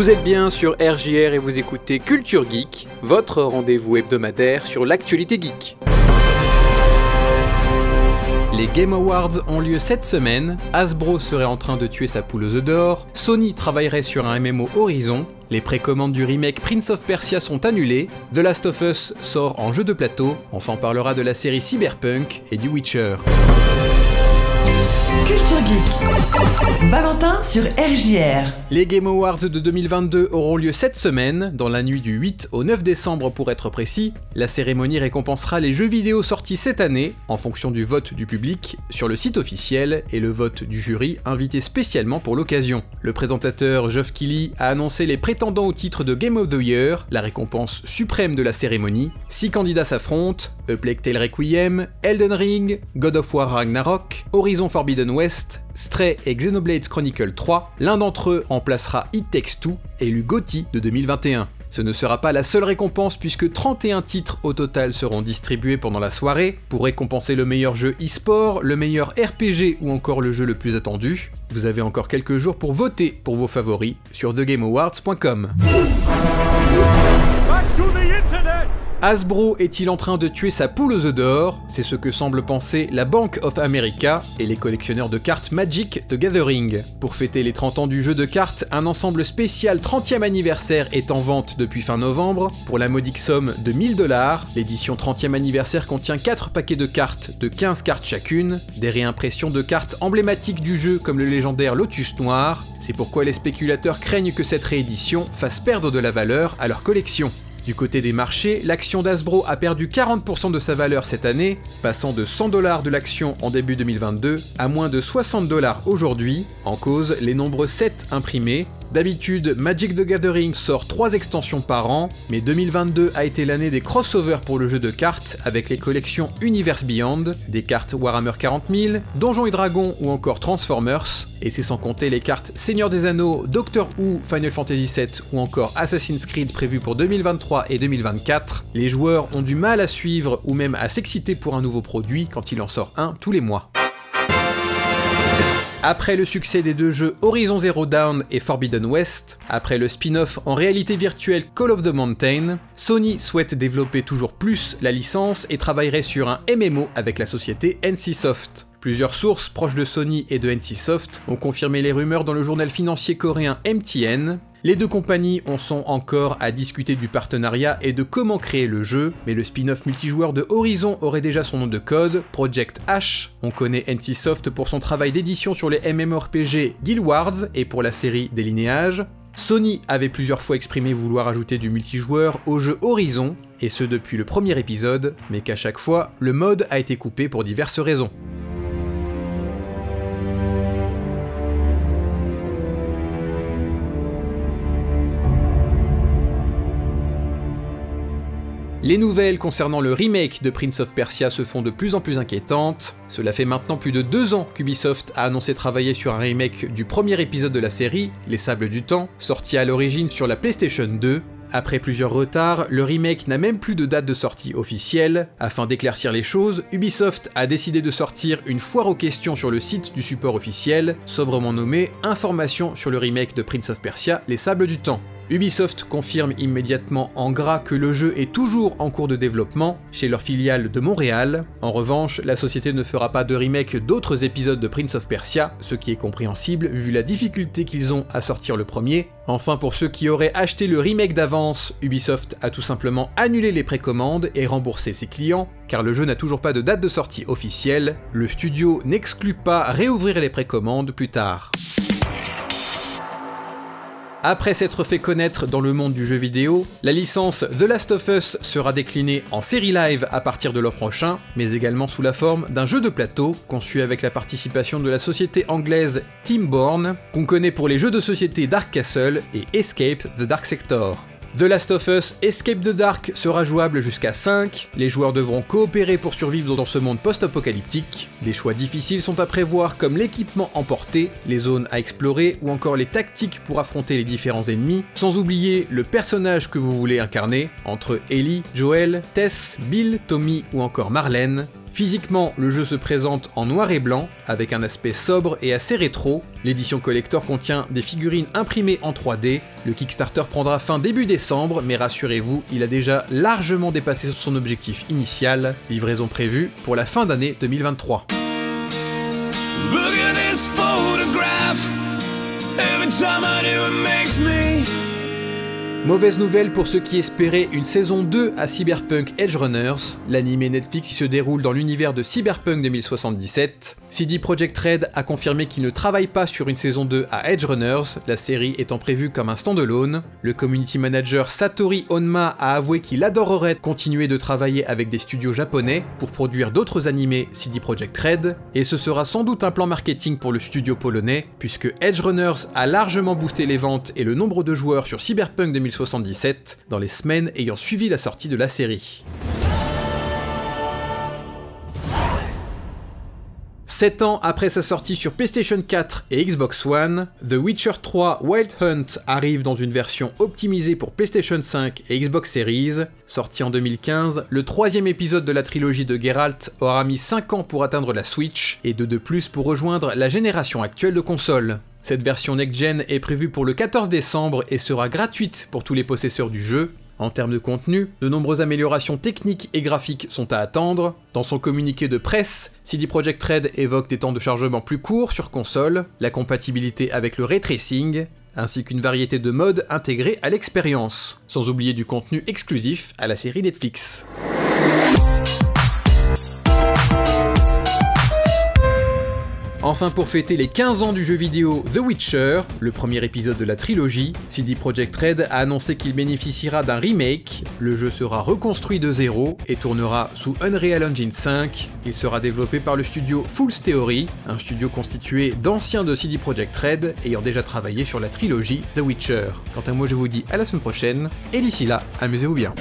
Vous êtes bien sur RJR et vous écoutez Culture Geek, votre rendez-vous hebdomadaire sur l'actualité geek. Les Game Awards ont lieu cette semaine, Hasbro serait en train de tuer sa poule aux œufs d'or, Sony travaillerait sur un MMO Horizon, les précommandes du remake Prince of Persia sont annulées, The Last of Us sort en jeu de plateau, enfin on parlera de la série Cyberpunk et du Witcher. Culture Geek. Valentin sur RJR. Les Game Awards de 2022 auront lieu cette semaine, dans la nuit du 8 au 9 décembre pour être précis. La cérémonie récompensera les jeux vidéo sortis cette année, en fonction du vote du public, sur le site officiel et le vote du jury invité spécialement pour l'occasion. Le présentateur Geoff Keighley a annoncé les prétendants au titre de Game of the Year, la récompense suprême de la cérémonie. Six candidats s'affrontent, A Requiem, Elden Ring, God of War Ragnarok, Horizon Forbidden West, Stray et Xenoblade Chronicle 3, l'un d'entre eux remplacera It Takes Two, élu GOTY de 2021. Ce ne sera pas la seule récompense puisque 31 titres au total seront distribués pendant la soirée pour récompenser le meilleur jeu e-sport, le meilleur RPG ou encore le jeu le plus attendu. Vous avez encore quelques jours pour voter pour vos favoris sur thegameawards.com. Hasbro est-il en train de tuer sa poule aux œufs d'or? C'est ce que semble penser la Bank of America et les collectionneurs de cartes Magic The Gathering. Pour fêter les 30 ans du jeu de cartes, un ensemble spécial 30e anniversaire est en vente depuis fin novembre pour la modique somme de 1000 dollars. L'édition 30e anniversaire contient 4 paquets de cartes de 15 cartes chacune, des réimpressions de cartes emblématiques du jeu comme le légendaire Lotus Noir. C'est pourquoi les spéculateurs craignent que cette réédition fasse perdre de la valeur à leur collection. Du côté des marchés, l'action d'Asbro a perdu 40% de sa valeur cette année, passant de 100 dollars de l'action en début 2022 à moins de 60 dollars aujourd'hui, en cause les nombreux sets imprimés, D'habitude, Magic the Gathering sort 3 extensions par an, mais 2022 a été l'année des crossovers pour le jeu de cartes avec les collections Universe Beyond, des cartes Warhammer 40 000, Donjons et Dragons ou encore Transformers, et c'est sans compter les cartes Seigneur des Anneaux, Doctor Who, Final Fantasy VII ou encore Assassin's Creed prévues pour 2023 et 2024. Les joueurs ont du mal à suivre ou même à s'exciter pour un nouveau produit quand il en sort un tous les mois. Après le succès des deux jeux Horizon Zero Dawn et Forbidden West, après le spin-off en réalité virtuelle Call of the Mountain, Sony souhaite développer toujours plus la licence et travaillerait sur un MMO avec la société NCSoft. Plusieurs sources proches de Sony et de NCSoft ont confirmé les rumeurs dans le journal financier coréen MTN, les deux compagnies en sont encore à discuter du partenariat et de comment créer le jeu, mais le spin-off multijoueur de Horizon aurait déjà son nom de code, Project H. On connaît NCSoft pour son travail d'édition sur les MMORPG Guild Wars et pour la série des linéages. Sony avait plusieurs fois exprimé vouloir ajouter du multijoueur au jeu Horizon, et ce depuis le premier épisode, mais qu'à chaque fois, le mode a été coupé pour diverses raisons. Les nouvelles concernant le remake de Prince of Persia se font de plus en plus inquiétantes. Cela fait maintenant plus de deux ans qu'Ubisoft a annoncé travailler sur un remake du premier épisode de la série, Les Sables du Temps, sorti à l'origine sur la PlayStation 2. Après plusieurs retards, le remake n'a même plus de date de sortie officielle. Afin d'éclaircir les choses, Ubisoft a décidé de sortir une foire aux questions sur le site du support officiel, sobrement nommé Information sur le remake de Prince of Persia, Les Sables du Temps. Ubisoft confirme immédiatement en gras que le jeu est toujours en cours de développement chez leur filiale de Montréal. En revanche, la société ne fera pas de remake d'autres épisodes de Prince of Persia, ce qui est compréhensible vu la difficulté qu'ils ont à sortir le premier. Enfin, pour ceux qui auraient acheté le remake d'avance, Ubisoft a tout simplement annulé les précommandes et remboursé ses clients, car le jeu n'a toujours pas de date de sortie officielle. Le studio n'exclut pas réouvrir les précommandes plus tard. Après s'être fait connaître dans le monde du jeu vidéo, la licence The Last of Us sera déclinée en série live à partir de l'an prochain, mais également sous la forme d'un jeu de plateau conçu avec la participation de la société anglaise Teamborn, qu'on connaît pour les jeux de société Dark Castle et Escape the Dark Sector. The Last of Us Escape the Dark sera jouable jusqu'à 5, les joueurs devront coopérer pour survivre dans ce monde post-apocalyptique. Des choix difficiles sont à prévoir comme l'équipement emporté, les zones à explorer ou encore les tactiques pour affronter les différents ennemis, sans oublier le personnage que vous voulez incarner, entre Ellie, Joel, Tess, Bill, Tommy ou encore Marlène. Physiquement, le jeu se présente en noir et blanc, avec un aspect sobre et assez rétro. L'édition collector contient des figurines imprimées en 3D. Le Kickstarter prendra fin début décembre, mais rassurez-vous, il a déjà largement dépassé son objectif initial, livraison prévue pour la fin d'année 2023. Mauvaise nouvelle pour ceux qui espéraient une saison 2 à Cyberpunk Edge Runners. L'animé Netflix qui se déroule dans l'univers de Cyberpunk 2077. CD Projekt Red a confirmé qu'il ne travaille pas sur une saison 2 à Edge Runners, la série étant prévue comme un standalone. Le community manager Satori Onma a avoué qu'il adorerait continuer de travailler avec des studios japonais pour produire d'autres animés CD Projekt Red, et ce sera sans doute un plan marketing pour le studio polonais, puisque Edge Runners a largement boosté les ventes et le nombre de joueurs sur Cyberpunk 2077 dans les semaines ayant suivi la sortie de la série. 7 ans après sa sortie sur PlayStation 4 et Xbox One, The Witcher 3 Wild Hunt arrive dans une version optimisée pour PlayStation 5 et Xbox Series. Sorti en 2015, le troisième épisode de la trilogie de Geralt aura mis 5 ans pour atteindre la Switch et 2 de plus pour rejoindre la génération actuelle de consoles. Cette version next-gen est prévue pour le 14 décembre et sera gratuite pour tous les possesseurs du jeu. En termes de contenu, de nombreuses améliorations techniques et graphiques sont à attendre. Dans son communiqué de presse, CD Projekt Red évoque des temps de chargement plus courts sur console, la compatibilité avec le ray tracing, ainsi qu'une variété de modes intégrés à l'expérience, sans oublier du contenu exclusif à la série Netflix. Enfin, pour fêter les 15 ans du jeu vidéo The Witcher, le premier épisode de la trilogie, CD Projekt Red a annoncé qu'il bénéficiera d'un remake. Le jeu sera reconstruit de zéro et tournera sous Unreal Engine 5. Il sera développé par le studio Fool's Theory, un studio constitué d'anciens de CD Projekt Red ayant déjà travaillé sur la trilogie The Witcher. Quant à moi, je vous dis à la semaine prochaine et d'ici là, amusez-vous bien.